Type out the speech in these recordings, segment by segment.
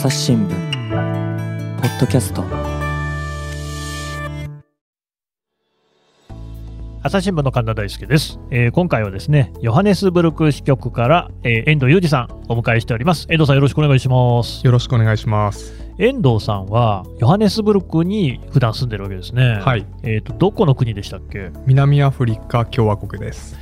朝日新聞ポッドキャスト。朝日新聞の神田大輔です、えー今回はですねヨハネスブルク支局から、えー遠藤裕二さんお迎えしております。遠藤さんよろしくお願いします。よろしくお願いします。遠藤さんはヨハネスブルクに普段住んでるわけですね。はい、えーとどこの国でしたっけ？南アフリカ共和国です。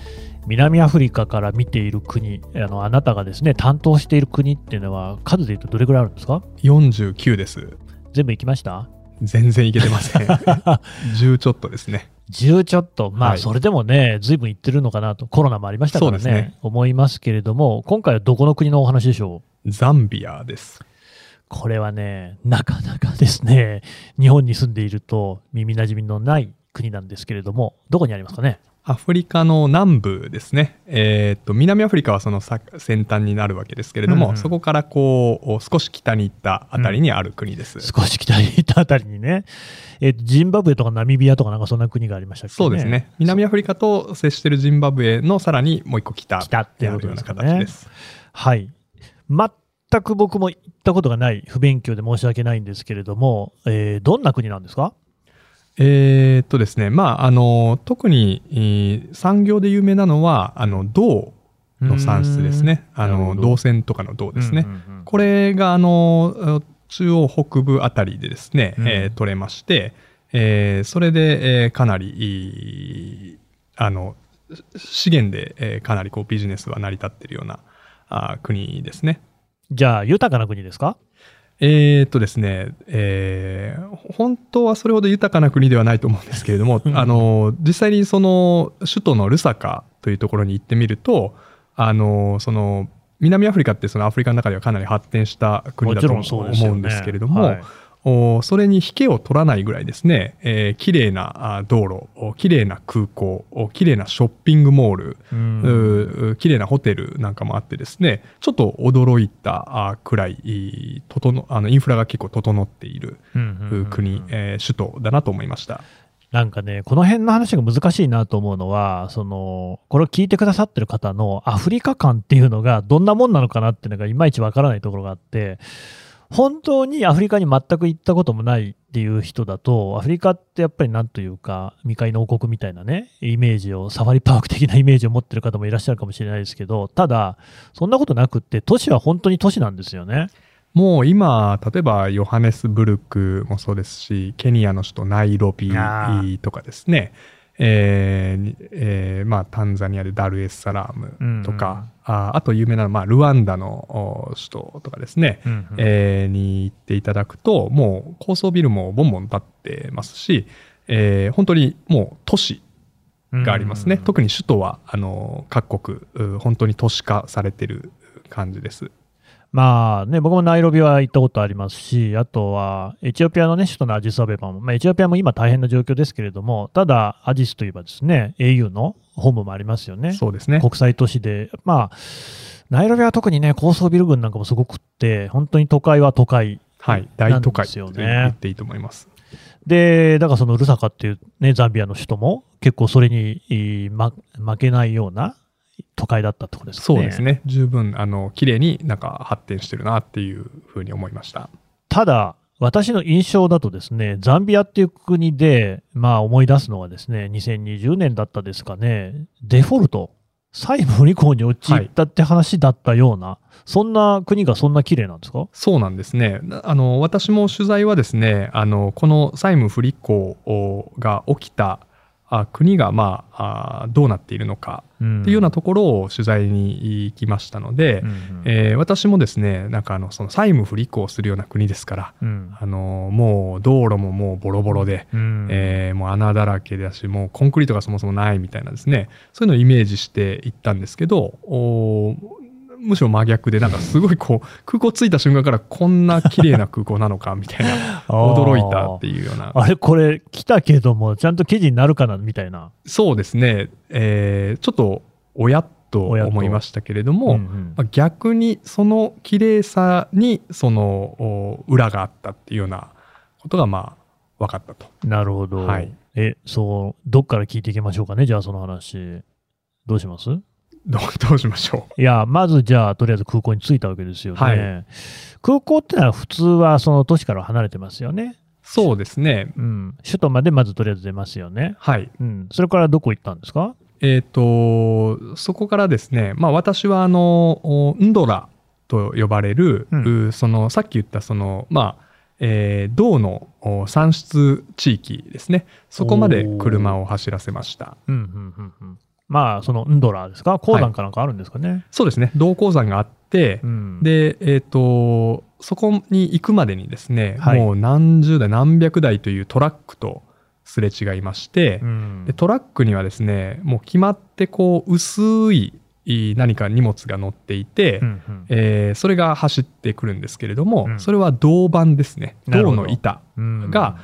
南アフリカから見ている国あのあなたがですね担当している国っていうのは数で言うとどれぐらいあるんですか？49です。全部行きました？全然いけてません。10ちょっとですね。10ちょっと、まあ、はいそれでもね、ずいぶん行ってるのかなと、コロナもありましたからね、ね思いますけれども、今回はどこの国のお話でしょう？ザンビアです。これはね、なかなかですね、日本に住んでいると耳なじみのない国なんですけれども、どこにありますかね？アフリカの南部ですね。えーっと、南アフリカはそのさ先端になるわけですけれども、うんうんそこからこう、少し北に行ったあたりにある国です。少し北に行ったあたりにね、えージンバブエとかナミビアとかなんかそんな国がありましたっけ、ね、そうですね。南アフリカと接しているジンバブエのさらにもう一個北北ってにあるようないうことですかね形です。はい。全く僕も行ったことがない、不勉強で申し訳ないんですけれども、えーどんな国なんですか？えーっとですね、まあ、あの、特に、えー産業で有名なのは、あの、銅の産出ですね。あの、銅線とかの銅ですね。うんうんうんこれが、あの、中央北部あたりでですね、うんえー取れまして、えーそれで、えーかなりあの、資源で、えーかなりこうビジネスは成り立っているようなあ国ですね。じゃあ、豊かな国ですか？えーっとですね、えー本当はそれほど豊かな国ではないと思うんですけれども、うん。あの、実際にその首都のルサカというところに行ってみると、あの、その、南アフリカってそのアフリカの中ではかなり発展した国だと思うんですけれども、はい。おそれに引けを取らないぐらいですね、えー綺麗なあ道路、お綺麗な空港、お綺麗なショッピングモール、う綺麗なホテルなんかもあってですね、ちょっと驚いたあくらい、い整あのインフラが結構整っている国、えー首都だなと思いました。なんかね、この辺の話が難しいなと思うのは、その、これを聞いてくださってる方のアフリカ感っていうのがどんなもんなのかなっていうのがいまいちわからないところがあって、本当にアフリカに全く行ったこともないっていう人だと、アフリカってやっぱりなんというか、未開の王国みたいなね、イメージを、サファリパーク的なイメージを持ってる方もいらっしゃるかもしれないですけど、ただ、そんなことなくって、都市は本当に都市なんですよね。もう今、例えばヨハネスブルクもそうですし、ケニアの首都ナイロビあとかですね、えーにえーまあ、タンザニアでダルエスサラームとか、ああと有名なのは、まあ、ルワンダのお首都とかですね、うんうんえーに行っていただくと、もう高層ビルもボンボン建ってますし、えー本当にもう都市がありますね。うん特に首都は、あの、各国、う本当に都市化されてる感じです。まあね、僕もナイロビは行ったことありますし、あとはエチオピアの、ね、首都のアジスアベバも、まあ、エチオピアも今大変な状況ですけれども、ただ、アジスといえばですね、au のホームもありますよね。そうですね。国際都市で、まあ、ナイロビは特にね、高層ビル群なんかもすごくって、本当に都会は都会。はい。大都会なんですよねと言っていいと思います。で、だからそのルサカっていうね、ザンビアの首都も結構それに、えーま、負けないような都会だったってことですかね。そうですね。十分、あの、綺麗になんか発展してるなっていうふうに思いました。ただ、私の印象だとですね、ザンビアっていう国で、まあ思い出すのはですね、2020年だったですかね、デフォルト、債務不履行に陥ったって話だったような、そんな国がそんな綺麗なんですか？そうなんですね。あの、私も取材はですね、あの、この債務不履行が起きたあ国が、まああ、どうなっているのかっていうようなところを取材に行きましたので、うんうんえー私もですね、なんかあの、その債務不履行するような国ですから、うん。あの、もう道路ももうボロボロで、うん。えーもう穴だらけだし、もうコンクリートがそもそもないみたいなですね、そういうのをイメージしていったんですけど、おーむしろ真逆で、なんかすごいこう、空港着いた瞬間からこんな綺麗な空港なのかみたいな、驚いたっていうような。あれ、これ来たけども、ちゃんと記事になるかなみたいな。そうですね、えーちょっと、おやっと思いましたけれども、うんうんまあ逆にその綺麗さにそのお裏があったっていうようなことがまあ分かったと。なるほど。はいえ、そう、どっから聞いていきましょうかね、じゃあその話。どうします？どうしましょいや、まずじゃあ、とりあえず空港に着いたわけですよね。はい空港ってのは普通はその都市から離れてますよね。う。そうですね。うん。首都までまずとりあえず出ますよね。はい。うん。それからどこ行ったんですか？えっ、と、そこからですね、まあ私はあの、おンドラと呼ばれる、うんうその、さっき言ったその、まあ、えー銅のお産出地域ですね。そこまで車を走らせました。うん、うん、うん、うん。まあ、そのンドラーですか？鉱山かなんかあるんですかね？そうですね。銅鉱山があって、うん。で、えっ、と、そこに行くまでにですね、はいもう何十台、何百台というトラックとすれ違いまして、うんでトラックにはですね、もう決まってこう、薄いい何か荷物が乗っていて、うんうんえーそれが走ってくるんですけれども、うんそれは銅板ですね。銅の板うんが、あ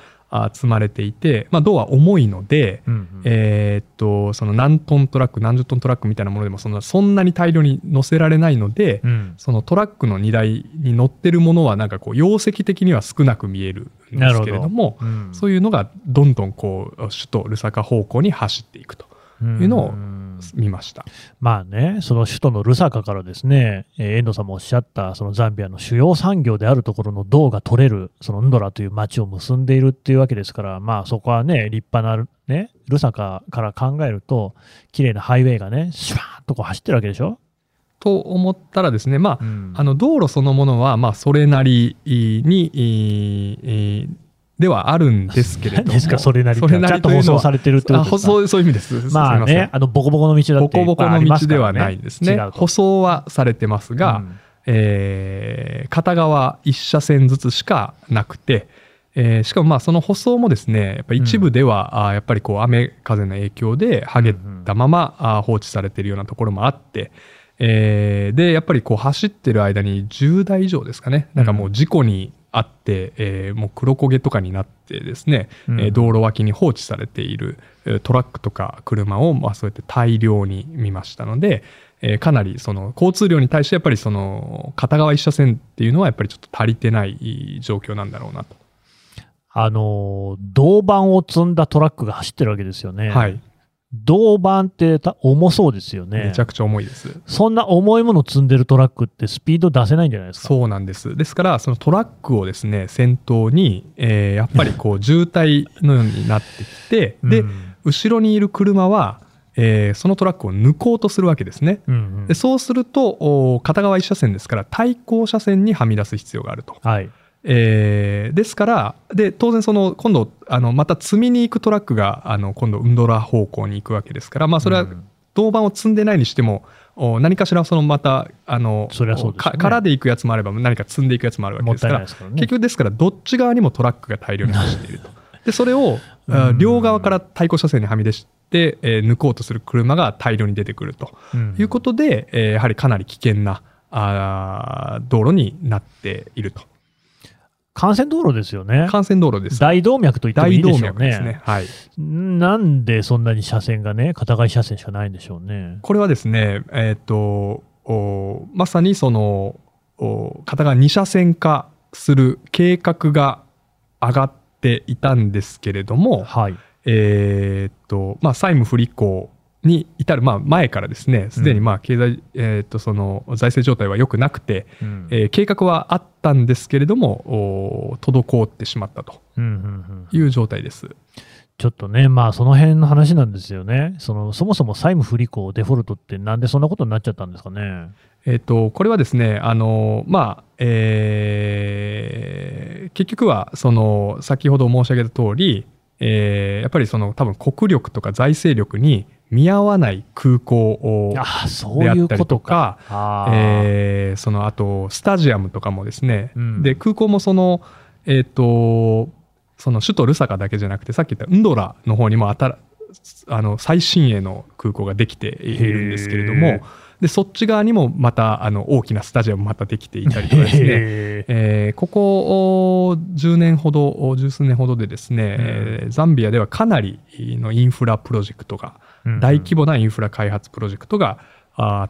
積まれていて、まあ、銅は重いので、うんうん。えーっと、その何トントラック、何十トントラックみたいなものでもそんな、そんなに大量に乗せられないので、うん。そのトラックの荷台に乗ってるものはなんかこう容積的には少なく見えるんですけれどもうん。そういうのがどんどんこう首都ルサカ方向に走っていくというのをん見ました。まあね、その首都のルサカからですね、えー遠藤さんもおっしゃった、そのザンビアの主要産業であるところの銅が取れる、そのンドラという町を結んでいるっていうわけですから、まあそこはね、立派な、ね、ルサカから考えると、綺麗なハイウェイがね、シュワーッとこう走ってるわけでしょ？と思ったらですねまあうんあの道路そのものはまあそれなりにえーではあるんですけれども何 ですか、それなりそれなちゃんと放送されてるってこあとですか？そうそういう意味です。すまあね、あの、ボコボコの道だっていボコボコの道ではないんですね。舗装はされてますが、うん。えー片側1車線ずつしかなくて、えーしかもまあその舗装もですねやっぱり一部では、あーやっぱりこう雨風の影響で剥げたまま、あー放置されているようなところもあって、えーでやっぱりこう走ってる間に10台以上ですかね。なんかもう事故にあって、えーもう黒焦げとかになってですね、うんえー道路脇に放置されているえートラックとか車を、まあ、そうやって大量に見ましたので、えーかなりその交通量に対してやっぱりその片側一車線っていうのはやっぱりちょっと足りてない状況なんだろうなと。あの、銅板を積んだトラックが走ってるわけですよね。はい、銅板ってた重そうですよね。めちゃくちゃ重いです。そんな重いもの積んでるトラックってスピード出せないんじゃないですか。そうなんです。ですから、そのトラックをですね、先頭に、えーやっぱりこう渋滞のようになってきて、でう、ん後ろにいる車は、えーそのトラックを抜こうとするわけですね。うんうんでそうすると、お片側一車線ですから、対向車線にはみ出す必要があると。はい。えーですから、で当然その、今度、あのまた積みに行くトラックが、あの今度、ウンドラ方向に行くわけですから、まあ、それはうん。銅板を積んでないにしても、お何かしらそのまたあのそりゃそうで空で行くやつもあれば何か積んでいくやつもあるわけですからね。結局ですからどっち側にもトラックが大量に走っていると。でそれをあうん。両側から対向車線にはみ出して、えー抜こうとする車が大量に出てくると。うん。いうことで、えーやはりかなり危険なあー道路になっていると幹線道路ですよね。幹線道路です大動脈と言ってもいいでしょうね。脈ですねはいなんでそんなに車線がね、片側一車線しかないんでしょうね。これはですね、えっ、と、おまさにその、お片側2車線化する計画が上がっていたんですけれども、はい。えっ、と、まあ、債務不履行に至る、まあ、前からですね、すでにまあ、経済、えっ、と、その、財政状態は良くなくて、うんえー計画はあったんですけれども、お滞ってしまったとうんうんうんいう状態です。ちょっとね、まあその辺の話なんですよね。そのそもそも債務不履行、デフォルトってなんでそんなことになっちゃったんですかね。えっと、これはですね、あの、まあ、えー結局は、その、先ほど申し上げた通り、えーやっぱりその、多分国力とか財政力に見合わない空港を、ああ、そうであいうこったりととか。か、あー。えーその、あと、スタジアムとかもですね、うん。で、空港もその、えっ、と、その首都ルサカだけじゃなくて、さっき言ったウンドラの方にもあたらあの最新鋭の空港ができているんですけれども、でそっち側にもまたあの大きなスタジアムまたできていたりとかですね、えーここお10年ほど、お十数年ほどでですね、えーザンビアではかなりのインフラプロジェクトが、うん大規模なインフラ開発プロジェクトが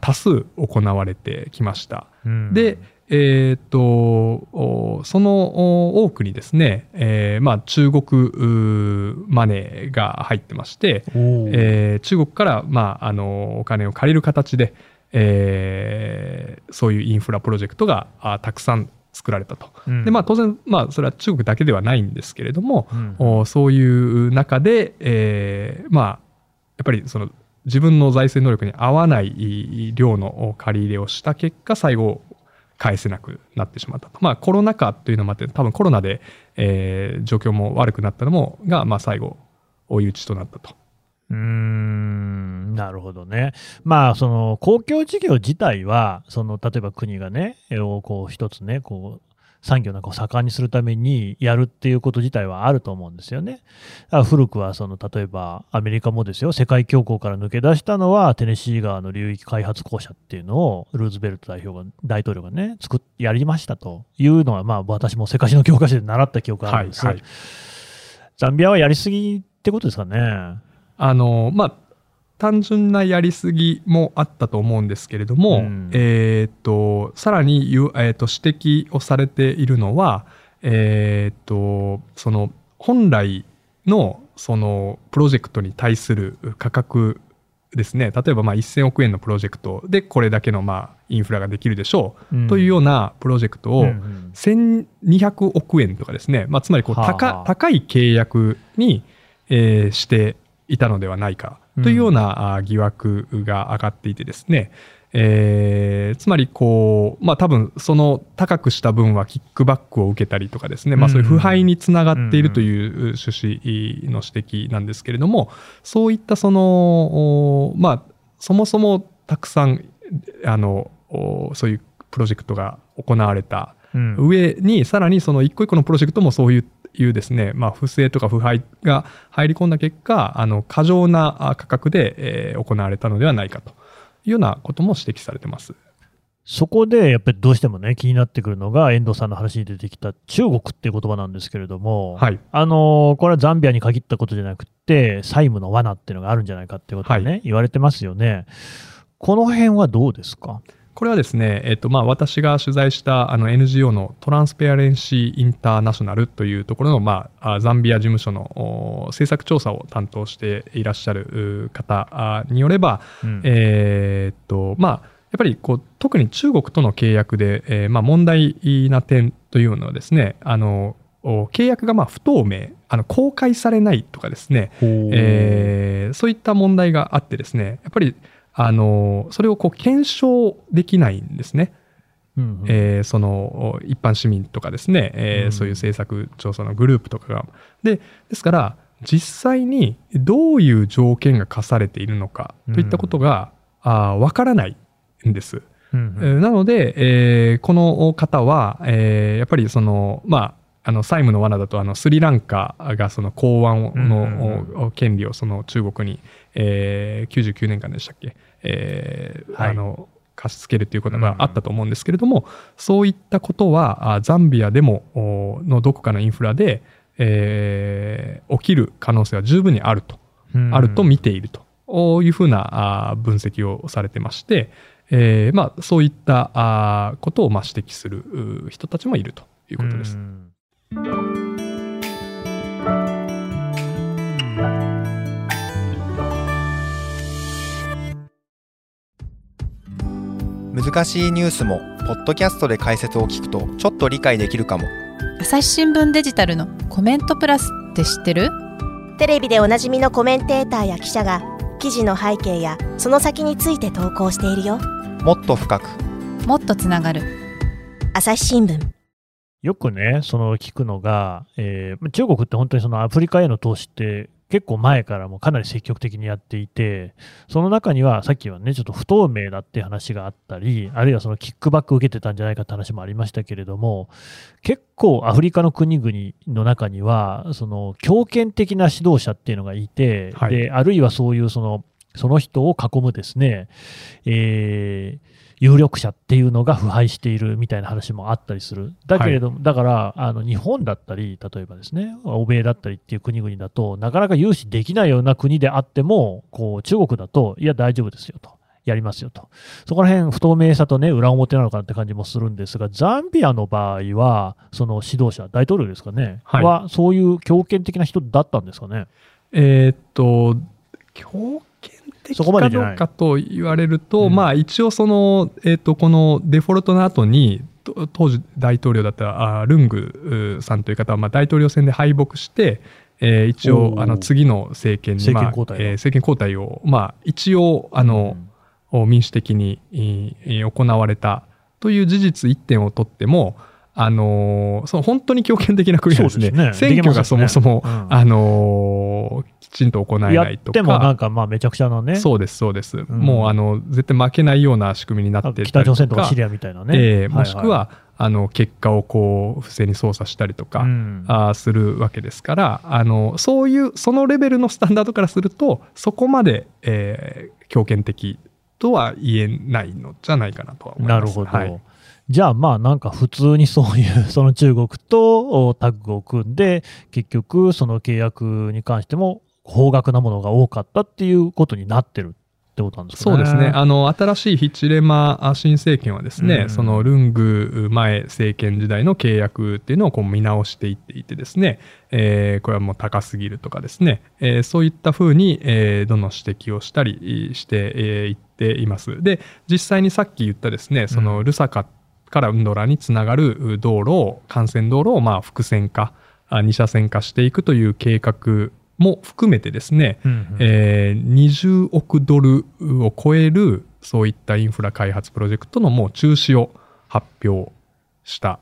多数行われてきました。うん。で、えーっと、おそのお多くにですね、えーまあ、中国マネーが入ってまして、えー中国から、まあ、あのお金を借りる形で、えーそういうインフラプロジェクトがあたくさん作られたと。うん。でまあ、当然、まあ、それは中国だけではないんですけれども、うん。おそういう中で、えーまあ、やっぱりその自分の財政能力に合わない量の借り入れをした結果、最後、返せなくなってしまったと。まあ、コロナ禍というのもあって、多分コロナで、えー状況も悪くなったのも、が、まあ、最後、追い打ちとなったと。うーんなるほどね。まあ、その公共事業自体は、その例えば国がね、をこう一つね、こう産業なんかを盛んにするためにやるっていうこと自体はあると思うんですよね。古くはその例えばアメリカもですよ、世界恐慌から抜け出したのはテネシー川の流域開発公社っていうのをルーズベルト代表が大統領がね、作っやりましたというのは、まあ私も世界史の教科書で習った記憶があるんです。はいはいザンビアはやりすぎってことですかね。あのまあ単純なやりすぎもあったと思うんですけれども、うん。えーっとさらにゆ、えーっと指摘をされているのは、えーっとその本来のそのプロジェクトに対する価格ですね。例えばまあ1000億円のプロジェクトでこれだけのまあインフラができるでしょう、というようなプロジェクトを、うんうん。1200億円とかですね、まあ、つまりこうはあ。高,、はあ高い契約に、えーしていたのではないかというような、あ疑惑が上がっていてですね、えーつまりこう、まあ、多分その高くした分はキックバックを受けたりとかですね、まあ、そういう腐敗につながっているという趣旨の指摘なんですけれどもそういったその、おまあ、そもそもたくさんあのおそういうプロジェクトが行われたうん。上にさらにその一個一個のプロジェクトもそういういうですね、まあ、不正とか腐敗が入り込んだ結果あの過剰なあ価格で、えー行われたのではないかというようなことも指摘されてます。そこでやっぱりどうしてもね、気になってくるのが、遠藤さんの話に出てきた中国っていう言葉なんですけれども、はいあのこれはザンビアに限ったことじゃなくて、債務の罠っていうのがあるんじゃないかっていうことがね、は言われてますよね。この辺はどうですか？これはですね、えっとまあ、私が取材したあの NGO のトランスペアレンシー・インターナショナルというところの、まあ、あザンビア事務所のお政策調査を担当していらっしゃるう方あによれば、うん。えーっとまあ、やっぱりこう特に中国との契約で、えーまあ、問題な点というのはですねあのお契約がまあ不透明あの公開されないとかですね、えーそういった問題があってですねやっぱりあのそれをこう検証できないんですね。うんうんえーその一般市民とかですね、えーうんそういう政策調査のグループとかが。でですから実際にどういう条件が課されているのかといったことが、あーわからないんです。うんえーなので、えーこの方は、えーやっぱりその、まあ、あの債務の罠だとあのスリランカがその港湾の、権利をその中国に、えー99年間でしたっけ、えーはい。あの貸し付けるということがあったと思うんですけれども、そういったことはあザンビアでもおのどこかのインフラで、えー起きる可能性は十分にあると。うん。あると見ているというふうな分析をされてまして、えーまあ、そういったことをまあ指摘するう人たちもいるということです。うん難しいニュースもポッドキャストで解説を聞くとちょっと理解できるかも。朝日新聞デジタルのコメントプラスって知ってる？テレビでおなじみのコメンテーターや記者が記事の背景やその先について投稿しているよ。もっと深く。もっとつながる。朝日新聞よくね、その聞くのが、えー中国って本当にそのアフリカへの投資って結構前からもかなり積極的にやっていて、その中にはさっきはね、ちょっと不透明だって話があったり、あるいはそのキックバックを受けてたんじゃないかって話もありましたけれども、結構アフリカの国々の中には、その強権的な指導者っていうのがいて、はい。であるいはそういうそのその人を囲むですね、えー有力者っていうのが腐敗しているみたいな話もあったりする。だけれども、だから、あの日本だったり、例えばですね、欧米だったりっていう国々だとなかなか融資できないような国であっても、こう中国だと、いや、大丈夫ですよと。やりますよと。そこら辺不透明さとね、裏表なのかなって感じもするんですが、ザンビアの場合は、その指導者、大統領ですかね、はいは、そういう強権的な人だったんですかね？えーっと、強権的かどうかと言われると、うん。まあ一応その、えーっと、このデフォルトの後に、と当時大統領だったあルングうさんという方は、まあ、大統領選で敗北して、えー一応あの次の政権に、政権まあ交代を。えー政権交代を、まあ、一応あの、民主的にえーえー行われたという事実一点をとっても、あのーその本当に強権的な国はですね。ね。選挙がそもそも、ね。うん。あのーきちんと行えやないとってもなんか。かまあめちゃくちゃなね、そうです、そうです。もう、あの、絶対負けないような仕組みになってたり北朝鮮とかかシリアみたいなね。ええいいもしくは、あの、結果をこう、不正に操作したりとか、うんあーするわけですからあのそういうそのレベルのスタンダードからするとそこまで、えー強権的とは言えないのじゃないかなとは思います。なるほど。はいじゃあまあなんか普通にそういう その中国とおタッグを組んで結局その契約に関しても高額なものが多かったっていうことになってるってことなんですかね。そうですねあの新しいヒチレマ新政権はですね、うんそのルング前政権時代の契約っていうのをこう見直していっていてですね、えーこれはもう高すぎるとかですね、えーそういったふうに、えーどんどん指摘をしたりしてえーいっています。で実際にさっき言ったですねそのルサカからウンドラにつながる道路を幹線道路をまあ複線化あ二車線化していくという計画も含めてですね、うんうんえー20億ドルを超えるそういったインフラ開発プロジェクトのもう中止を発表した。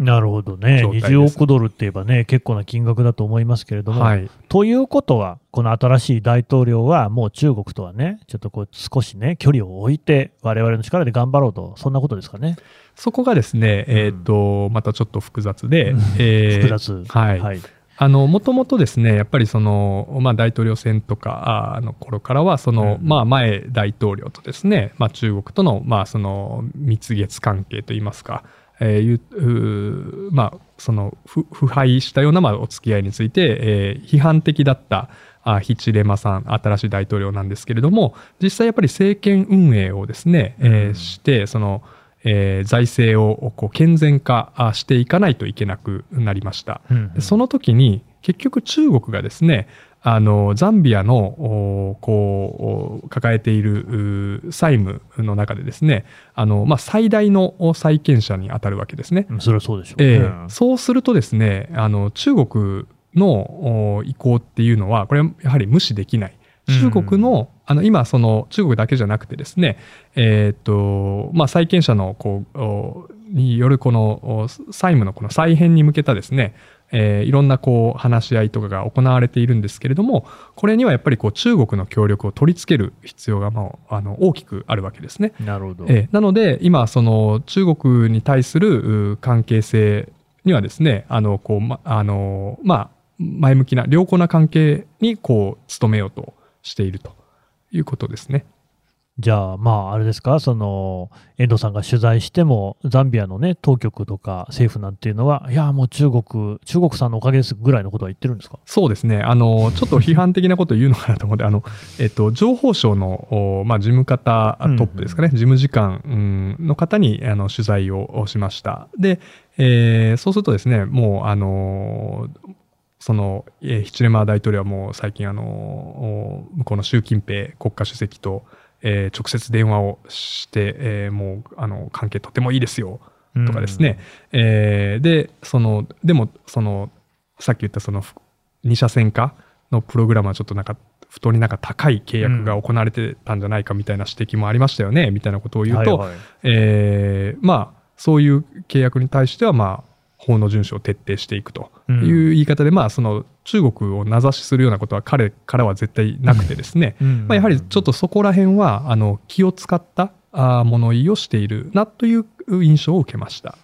なるほどね。状態です20億ドルって言えばね、結構な金額だと思いますけれども、はい、ということは、この新しい大統領は、もう中国とはね、ちょっとこう少しね、距離を置いて、我々の力で頑張ろうと、そんなことですかね。そこがですね、えーとまたちょっと複雑で、えー複雑。はいはい。あの、もともとですね、やっぱりその、まあ大統領選とかあの頃からは、その、うんまあ前大統領とですね、まあ中国との、まあその蜜月関係といいますか、えーいうまあそのふ腐敗したようなまあお付き合いについて、えー批判的だったあヒチレマさん、新しい大統領なんですけれども、実際やっぱり政権運営をですね、えーうん。して、その、えー財政をこう健全化あしていかないといけなくなりました。うんでその時に結局中国がですねあのザンビアのおこうお抱えているう債務の中でですねあの、まあ、最大のお債権者に当たるわけですね。うんそれはそうでしょうね。ええそうするとですねあの中国のお意向っていうのはこれはやはり無視できない。中国の,、あの今その中国だけじゃなくてですね、えーっとまあ、債権者のこうおによるこのお債務のこの再編に向けたですね、えーいろんなこう話し合いとかが行われているんですけれどもこれにはやっぱりこう中国の協力を取り付ける必要がもうあの大きくあるわけですね。なるほど。ええなので今その中国に対するう関係性にはですねあのこうまあのまあ前向きな良好な関係にこう努めようとしているということですね。じゃあ、まあ、あれですか、その、遠藤さんが取材しても、ザンビアのね、当局とか政府なんていうのは、いや、もう中国、中国さんのおかげですぐらいのことは言ってるんですか？そうですね。あの、ちょっと批判的なことを言うのかなと思って、あの、えっと、情報省の、おまあ、事務方トップですかね、事務次官うんの方に、あの、取材をしました。で、えーそうするとですね、もう、あの、その、えーヒチレマ大統領はもう最近、あの、お向こうの習近平国家主席と、えー直接電話をして、えーもう、あの、関係とてもいいですよ、とかですね、えーでそのでもそのさっき言ったそのふ二車線化のプログラムはちょっとなんか不当になんか高い契約が行われてたんじゃないかみたいな指摘もありましたよね、みたいなことを言うと、はいはい。えーまあそういう契約に対してはまあ法の遵守を徹底していくという言い方で、まあその中国を名指しするようなことは彼からは絶対なくてですね、うん。まあ、やはりちょっとそこら辺はあの気を使った物言いをしているなという印象を受けました。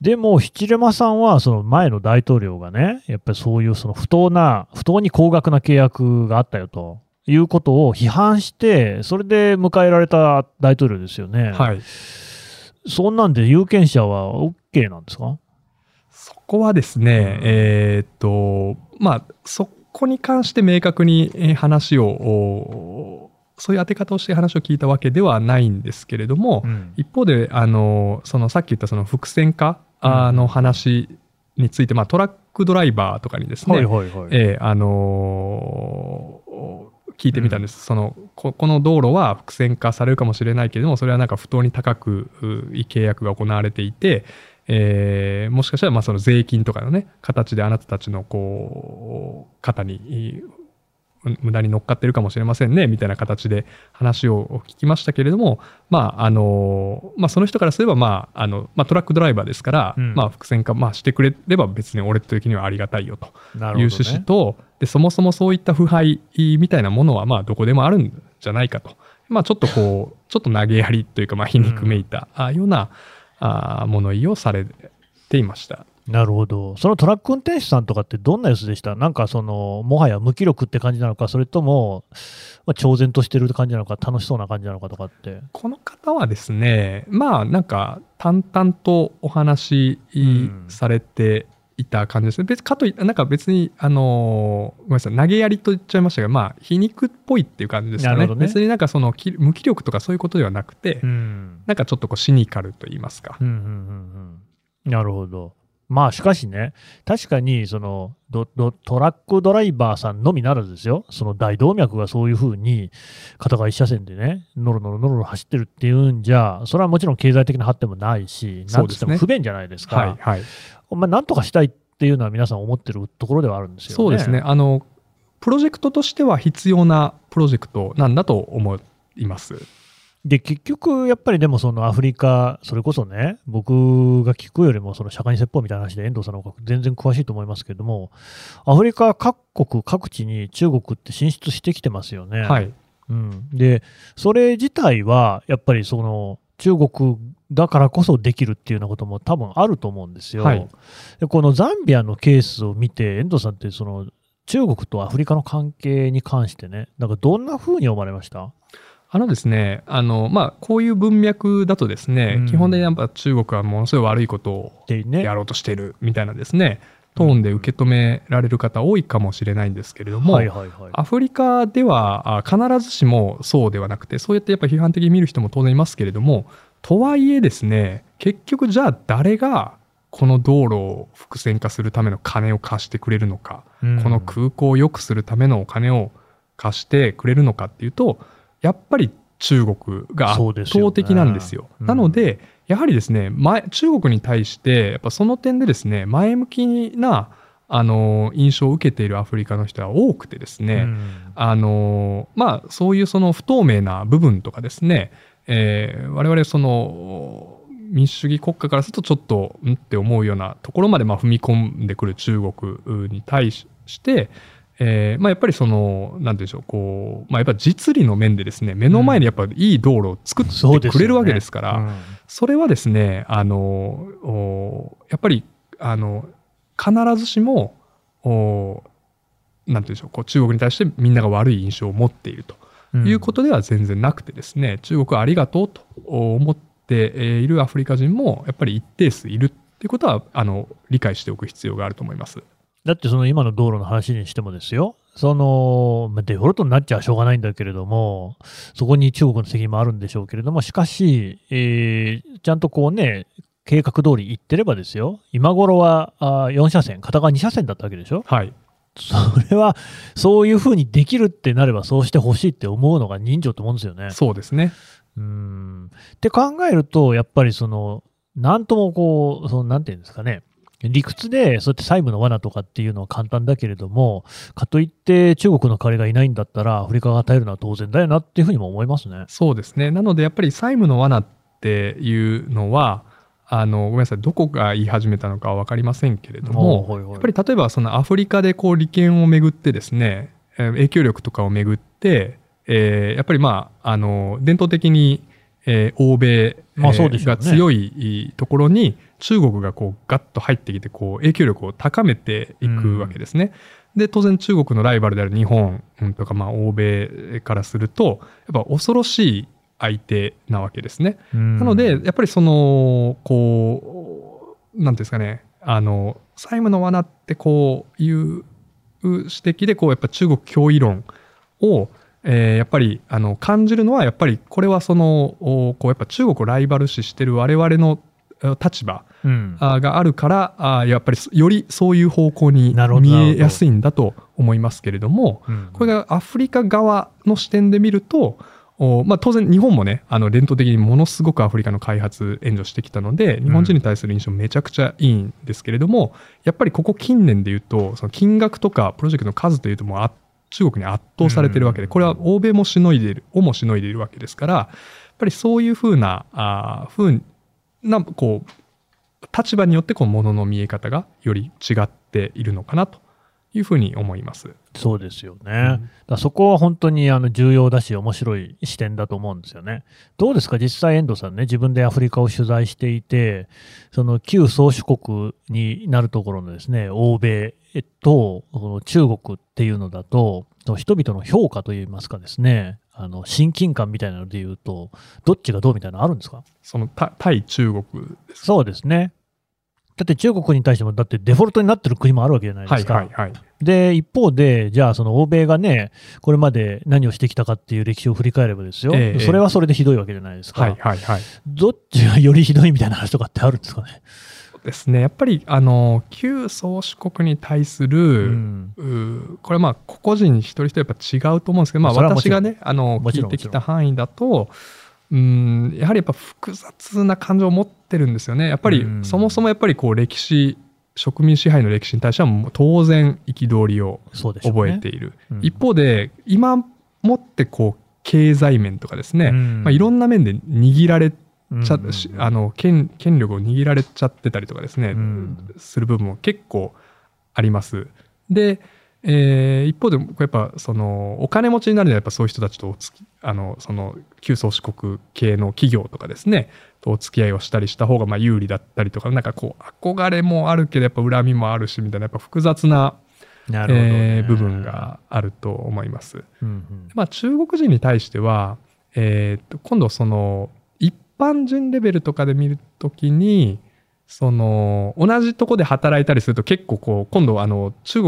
でも、ヒチレマさんは、その前の大統領がね、やっぱりそういうその不当な、不当に高額な契約があったよということを批判して、それで迎えられた大統領ですよね。はい。そんなんで有権者は OK なんですか？そこはですね、えーっと、まあ、そこに関して明確にえー話をおそういう当て方をして話を聞いたわけではないんですけれども、うん。一方であのそのさっき言ったその伏線化あの話について、まあ、トラックドライバーとかにですね、はいはいはい。ええあのー聞いてみたんです、そのここの道路は伏線化されるかもしれないけれどもそれはなんか不当に高くう契約が行われていて、えーもしかしたらまあその税金とかのね形であなたたちのこう肩にう無駄に乗っかってるかもしれませんねみたいな形で話を聞きましたけれども、まああのまあ、その人からすれば、まああのまあ、トラックドライバーですから、うん。まあ、伏線化、まあ、してくれれば別に俺的にはありがたいよとないう趣旨と、でそもそもそういった腐敗みたいなものはまあどこでもあるんじゃないかと、まあ、ちょっとこうちょっと投げやりというかまあ皮肉めいた、ようなあ物言いをされていました。なるほど。そのトラック運転手さんとかってどんな様子でした？なんかその、もはや無気力って感じなのか、それとも、まあ、挑然としてる感じなのか、楽しそうな感じなのかとかって。この方はですねまあなんか淡々とお話うんされていた感じですね、別かといなんか別にあのーごめんなさい投げやりと言っちゃいましたがまあ皮肉っぽいっていう感じですかねね別になんかそのき無気力とかそういうことではなくて、うん。なんかちょっとこうシニカルと言いますか、うんうんうんうん。なるほど。まあしかしね、確かにそのドドトラックドライバーさんのみならずですよ、その大動脈がそういうふうに片側一車線でね、ノロノロノロノロ走ってるっていうんじゃ、それはもちろん経済的な発展もないし、なんつっても不便じゃないですか。はいはいまあ、なんとかしたいっていうのは皆さん思ってるところではあるんですよね。そうですね。あのプロジェクトとしては必要なプロジェクトなんだと思います。で、結局、やっぱりでもそのアフリカ、それこそね、僕が聞くよりもその社会説法みたいな話で遠藤さんの方が全然詳しいと思いますけども、アフリカ各国各地に中国って進出してきてますよね。はい。うん、で、それ自体はやっぱりその中国だからこそできるっていうようなことも多分あると思うんですよ。はいでこのザンビアのケースを見て、遠藤さんってその中国とアフリカの関係に関してね、なんかどんな風に思われました？あのですね、あのまあこういう文脈だとですね、うん基本的にやっぱ中国はものすごい悪いことを。やろうとしてるみたいなですね、トーンで受け止められる方多いかもしれないんですけれども。アフリカではあ必ずしもそうではなくてそうやってやっぱ批判的に見る人も当然いますけれどもとはいえですね結局じゃあ誰がこの道路を伏線化するための金を貸してくれるのか、うんこの空港を良くするためのお金を貸してくれるのかっていうとやっぱり中国が圧倒的なんですよ。うん。なのでやはりですね前中国に対してやっぱその点でですね前向きなあの印象を受けているアフリカの人は多くてですね、うん。あのまあそういうその不透明な部分とかですね、えー我々その民主主義国家からするとちょっとんって思うようなところまでまあ踏み込んでくる中国に対して、えーまあ、やっぱりそのなんて言うんでしょうこう、まあ、やっぱ実利の面でですね目の前にやっぱいい道路を作ってくれるわけですから、うんそれはですね、あの、おやっぱり、あの、必ずしも、おなんていうんでしょう、こう中国に対してみんなが悪い印象を持っているということでは全然なくてですね、中国はありがとうと思っているアフリカ人もやっぱり一定数いるっていうことは、あの、理解しておく必要があると思います。だってその今の道路の話にしてもですよ、そのまあデフォルトになっちゃしょうがないんだけれども、そこに中国の責任もあるんでしょうけれども、しかし、えーちゃんとこうね、計画通り行ってればですよ、今頃はあ4車線、片側2車線だったわけでしょ、はい。それはそういうふうにできるってなれば、そうしてほしいって思うのが人情と思うんですよね。そうですね。うーんって考えると、やっぱりその、なんともこう、そのなんていうんですかね、理屈でそうやって債務の罠とかっていうのは簡単だけれども、かといって中国の彼がいないんだったら、アフリカが与えるのは当然だよなっていうふうにも思いますね。そうですね。なのでやっぱり債務の罠っていうのは、あのごめんなさい、どこが言い始めたのかは分かりませんけれども、はいはいやっぱり例えばそのアフリカでこう利権をめぐってですね、えー影響力とかをめぐって、えーやっぱりまあ、あの、伝統的に、えー欧米、まあえーそうでしょうねが強いところに中国がこうガッと入ってきてこう影響力を高めていくわけですね。で当然中国のライバルである日本うんとかまあ欧米からするとやっぱ恐ろしい相手なわけですね。ななので、やっぱりその、こう、なんていうんですかね、あの、債務の罠ってこういう指摘で、こう、やっぱ中国脅威論を、えーやっぱりあの感じるのはやっぱりこれはそのおこうやっぱ中国をライバル視してる我々のえ立場があるからあーやっぱりよりそういう方向に見えやすいんだと思いますけれどもうん。これがアフリカ側の視点で見るとおまあ、当然日本もねあの伝統的にものすごくアフリカの開発援助してきたので日本人に対する印象めちゃくちゃいいんですけれども、やっぱりここ近年で言うとその金額とかプロジェクトの数というともうあ中国に圧倒されてるわけで、うん。これは欧米もしのいでいるをもしのいでいるわけですからやっぱりそういうふうなあーふうなこう立場によってこうものの見え方がより違っているのかなというふうに思います。そうですよね。だからそこは本当にあの重要だし、面白い視点だと思うんですよね。どうですか、実際、遠藤さんね、自分でアフリカを取材していて、その旧宗主国になるところのですね、欧米と中国っていうのだと、人々の評価といいますかですね、あの親近感みたいなので言うと、どっちがどうみたいなのあるんですか？そのた対中国ですそうですね。だって中国に対しても、だってデフォルトになってる国もあるわけじゃないではいすか。はいはい。で、一方で、じゃあ、その欧米がね、これまで何をしてきたかっていう歴史を振り返ればですよ、ええそれはそれでひどいわけじゃないですか。はいはいはい。どっちがよりひどいみたいな話とかってあるんですかね。ですね。やっぱり、あの、旧宗主国に対すうる、ん、うーこれはまあ個々人一人一人やっぱ違うと思うんですけど、まあ私がね、あの、聞いてきた範囲だと、うん、やはりやっぱ複雑な感情を持ってるんですよね。やっぱりうんそもそもやっぱりこう歴史、植民支配の歴史に対してはもう当然憤りを。覚えている。うん一方で、今もってこう経済面とかですね、うんまあ、いろんな面で握られうんちゃ、しあの権権力を握られちゃってたりとかですね、うんする部分も結構あります。で、えー一方でやっぱそのお金持ちになるにはやっぱそういう人たちとおつきあのその旧宗主国系の企業とかですねとお付き合いをしたりした方がまあ有利だったりとかなんかこう憧れもあるけどやっぱ恨みもあるしみたいなやっぱ複雑な、なるほどね、えー部分があると思います。うんうんまあ、中国人に対しては、えーと今度その一般人レベルとかで見るときにその同じとこで働いたりすると結構こう今度あの中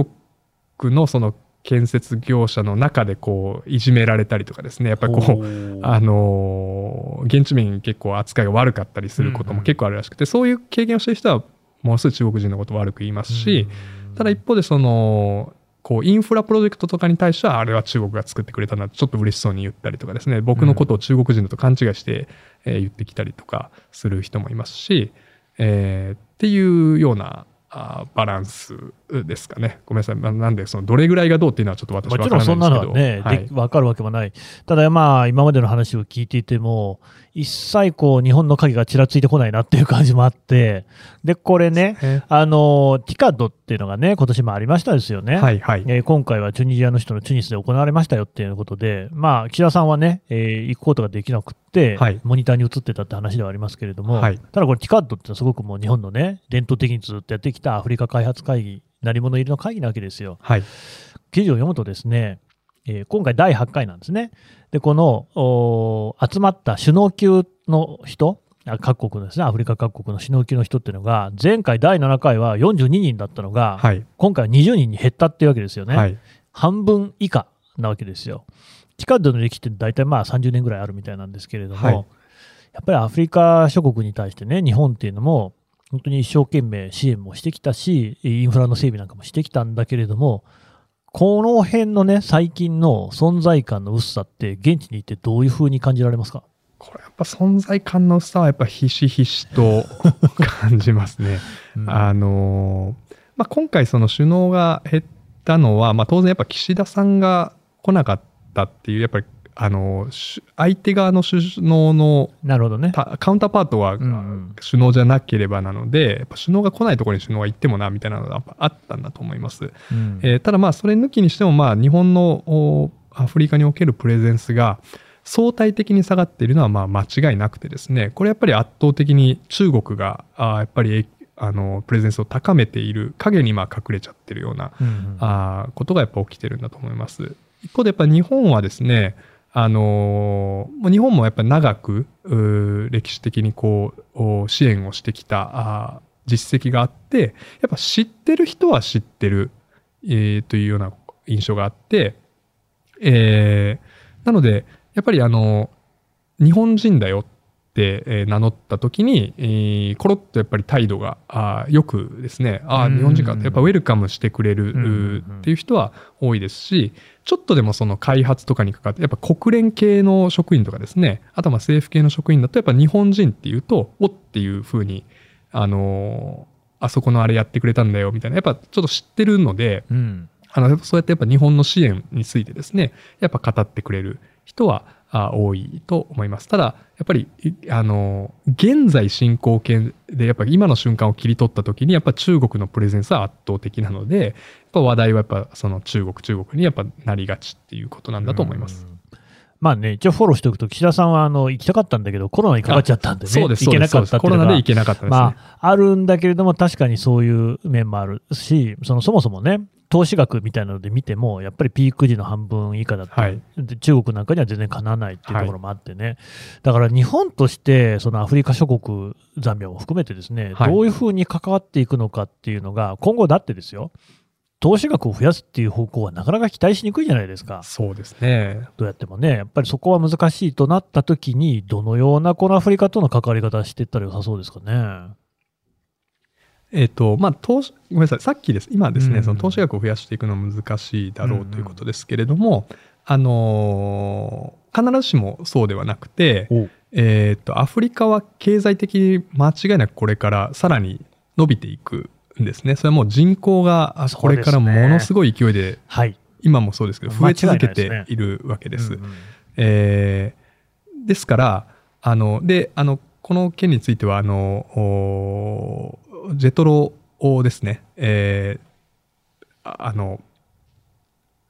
国のその建設業者の中でこういじめられたりとかですね。やっぱりこうあのー現地民結構扱いが悪かったりすることも結構あるらしくて、そういう経験をしてる人はものすごい中国人のことを悪く言いますし、ただ一方でそのこうインフラプロジェクトとかに対してはあれは中国が作ってくれたなってちょっと嬉しそうに言ったりとかですね。僕のことを中国人だと勘違いして、えー言ってきたりとかする人もいますし、えーっていうようなあーバランスですかね。ごめんなさい、まあなんでそのどれぐらいがどうっていうのはちょっと私もは分ちろんからないんですけど。そんなのはね、はい。で分かるわけもない。ただまあ、今までの話を聞いていても、一切こう、日本の影がちらついてこないなっていう感じもあって、で、これね、ね。あの、ティカッドっていうのがね、今年もありましたですよね。はいはい。えー今回はチュニジアの人のチュニスで行われましたよっていうことで、まあ、岸田さんはね、えー行くことができなくって、はい。モニターに映ってたって話ではありますけれども、はい。ただこれ、ティカッドってすごくもう日本のね、伝統的にずっとやってきたアフリカ開発会議、成り物入りの会議なわけですよ。はい記事を読むとですね、えー今回第8回なんですね。で、この集まった首脳級の人、あ各国のですね、アフリカ各国の首脳級の人っていうのが、前回第7回は42人だったのが、はい今回は20人に減ったっていうわけですよね。はい半分以下なわけですよ。ティカッドの歴史って大体まあ30年ぐらいあるみたいなんですけれども、はいやっぱりアフリカ諸国に対してね、日本っていうのも、本当に一生懸命支援もしてきたし、インフラの整備なんかもしてきたんだけれども、この辺のね、最近の存在感の薄さって、現地にいてどういうふうに感じられますか？これやっぱ存在感の薄さはやっぱひしひしと感じますね。あのーまあ、今回その首脳が減ったのは、まあ、当然やっぱ岸田さんが来なかったっていうやっぱりあの相手側の首脳のなるほどね。たカウンターパートはうんうん首脳じゃなければなので、やっぱ首脳が来ないところに首脳が行ってもなみたいなのがあったんだと思います。うんえーただまあそれ抜きにしてもまあ日本のおアフリカにおけるプレゼンスが相対的に下がっているのはまあ間違いなくてですねこれやっぱり圧倒的に中国があーやっぱりえあのプレゼンスを高めている影にまあ隠れちゃってるようなうんうんあーことがやっぱ起きてるんだと思います。一方でやっぱ日本はですねあの日本もやっぱり長く歴史的にこうお支援をしてきた実績があってやっぱ知ってる人は知ってる、えーというような印象があって、えーなので、やっぱりあの、日本人だよってえー名乗った時に、えーコロッとやっぱり態度があーよくですね、ああ、うん。日本人かって、やっぱウェルカムしてくれるっていう人は多いですし、ちょっとでもその開発とかにかかって、やっぱ国連系の職員とかですね、あとはまあ政府系の職員だと、やっぱ日本人っていうと、おっていうふうに、あのーあそこのあれやってくれたんだよみたいな、やっぱちょっと知ってるので、うん。あの、そうやってやっぱ日本の支援についてですね、やっぱ語ってくれる人はあ多いと思います。ただ、やっぱり、いあの、現在進行形で、やっぱり今の瞬間を切り取った時に、やっぱ中国のプレゼンスは圧倒的なので、やっぱ話題はやっぱその中国、中国にやっぱなりがちっていうことなんだと思います。うん。まあね、一応フォローしておくと、岸田さんはあの行きたかったんだけど、コロナにかかっちゃったんでね、そうです、行けな。かったコロナで行けなかったですね。まあ、あるんだけれども、確かにそういう面もあるし、そのそもそもね、投資額みたいなので見ても、やっぱりピーク時の半分以下だった、はいで中国なんかには全然かなわないっていうところもあってね、だから日本として、そのアフリカ諸国、ザンビアも含めてですね、はいどういうふうに関わっていくのかっていうのが、今後だってですよ、投資額を増やすっていう方向はなかなか期待しにくいじゃないですか。そうですね。どうやってもね、やっぱりそこは難しいとなったときに、どのようなこのアフリカとの関わり方していったら良さそうですかね。えっ、と、まあ、投資、ごめんなさい、さっきです、今ですね、うんその投資額を増やしていくのは難しいだろうということですけれども、あのー必ずしもそうではなくて、おえっ、と、アフリカは経済的に間違いなくこれからさらに伸びていくんですね。それはもう人口があこれからものすごい勢いで、はい。今もそうですけど、増え続けているわけです。うんうんえーですから、あの、で、あの、この件については、あの、おジェトロをですね、えーああの、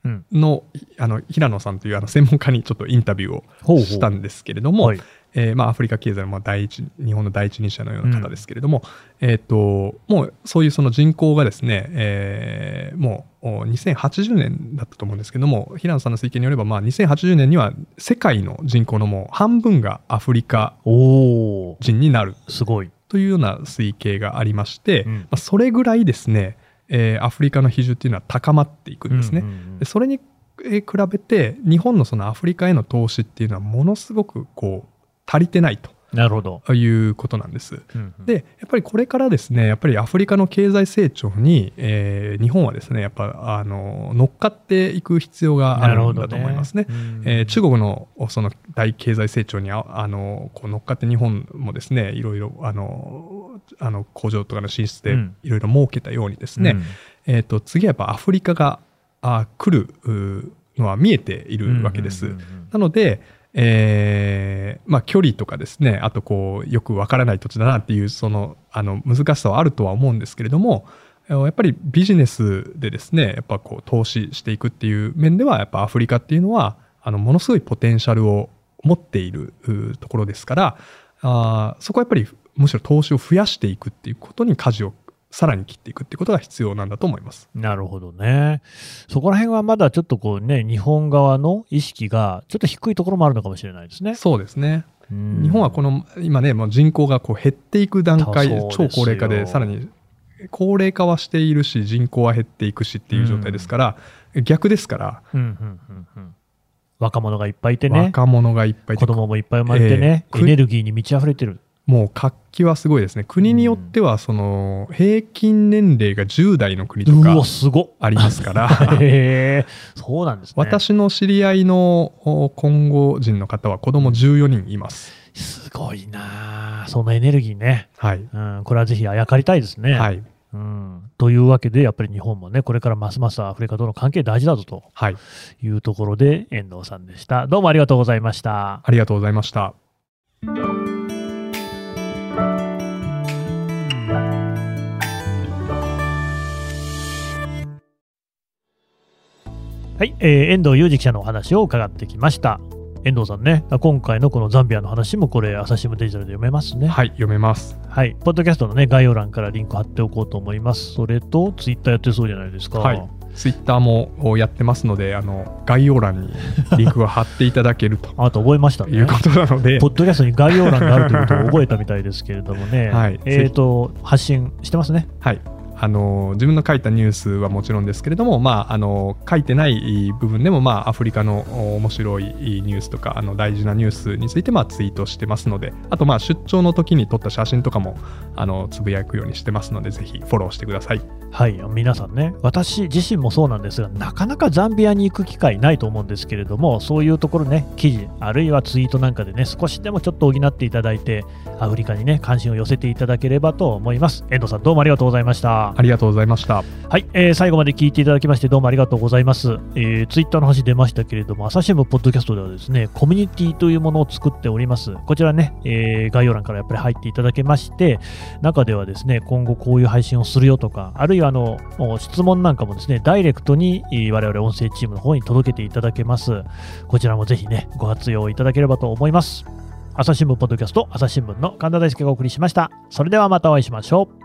うん。の、あの、平野さんというあの専門家にちょっとインタビューをしたんですけれども、はい。えーまあ、アフリカ経済のまあ第一、日本の第一人者のような方ですけれども、えっ、と、もうそういうその人口がですね、えーもうお2080年だったと思うんですけども、平野さんの推計によれば、まあ、2080年には世界の人口のもう半分がアフリカ人になる。すごい。というような推計がありまして、うん。まあ、それぐらいですね、えーアフリカの比重っていうのは高まっていくんですね。うんうんうんでそれにえー比べて日本のそのアフリカへの投資っていうのはものすごくこう足りてないなるほど。ということなんです。うんうんでやっぱりこれからですねやっぱりアフリカの経済成長に、えー日本はですねやっぱあの乗っかっていく必要があるんだと思いますね。うんえー中国のその大経済成長にああのこう乗っかって日本もですねいろいろあのあの工場とかの進出でうんいろいろ設けたようにですね、うんえー、と次はやっぱアフリカがあ来るのは見えているわけです。なので、えーまあ、距離とかですねあとこうよくわからない土地だなっていうそのあの難しさはあるとは思うんですけれどもやっぱりビジネスでですねやっぱこう投資していくっていう面ではやっぱアフリカっていうのはあのものすごいポテンシャルを持っているところですからあそこはやっぱりむしろ投資を増やしていくっていうことに舵をさらに切っていくってことが必要なんだと思います。なるほどね。そこら辺はまだちょっとこうね、日本側の意識がちょっと低いところもあるのかもしれないですね。そうですね。うん日本はこの今ねもう人口がこう減っていく段階超高齢化でさらに高齢化はしているし人口は減っていくしっていう状態ですから、逆ですから、うんうんうんうん若者がいっぱいいてね、若者がいっぱいいて子供もいっぱい生まれてね、えーエネルギーに満ち溢れてる。もう活気はすごいですね国によってはその平均年齢が10代の国とかすごっ。ありますから へえ、そうなんですね。私の知り合いのお今後人の方は子供14人います。すごいなあそのエネルギーね。はい、うん、これはぜひあやかりたいですね。はいうん。というわけで、やっぱり日本もね、これからますますアフリカとの関係大事だぞとはい、いうところで、遠藤さんでした。どうもありがとうございました。ありがとうございました。はい、えー遠藤裕二記者のお話を伺ってきました。遠藤さんね、今回のこのザンビアの話もこれ、朝日新聞デジタルで読めますね。はい、読めます。はい、ポッドキャストのね、概要欄からリンク貼っておこうと思います。それと、ツイッターやってそうじゃないですか。はいツイッターもやってますので、あの概要欄にリンクを貼っていただけると あなた覚えましたね。いうことなのでポ、ッドキャストに概要欄があるということを覚えたみたいですけれどもね、はいえっ、と、発信してますね。はい、あの自分の書いたニュースはもちろんですけれども、まあ、あの書いてない部分でも、まあ、アフリカの面白いニュースとかあの大事なニュースについて、まあ、ツイートしてますのであとまあ出張の時に撮った写真とかもあのつぶやくようにしてますのでぜひフォローしてください。はい、皆さんね、私自身もそうなんですが、なかなかザンビアに行く機会ないと思うんですけれども、そういうところね、記事、あるいはツイートなんかでね、少しでもちょっと補っていただいて、アフリカにね、関心を寄せていただければと思います。遠藤さん、どうもありがとうございました。ありがとうございました。はい、えー最後まで聞いていただきまして、どうもありがとうございます。えー、ツイッターの話出ましたけれども、朝日新聞ポッドキャストではですね、コミュニティというものを作っております。こちらね、えー概要欄からやっぱり入っていただけまして、中ではですね、今後こういう配信をするよとか、あるいはあの、質問なんかもですね、ダイレクトにえー我々音声チームの方に届けていただけます。こちらもぜひね、ご活用いただければと思います。朝日新聞ポッドキャスト、朝日新聞の神田大輔がお送りしました。それではまたお会いしましょう。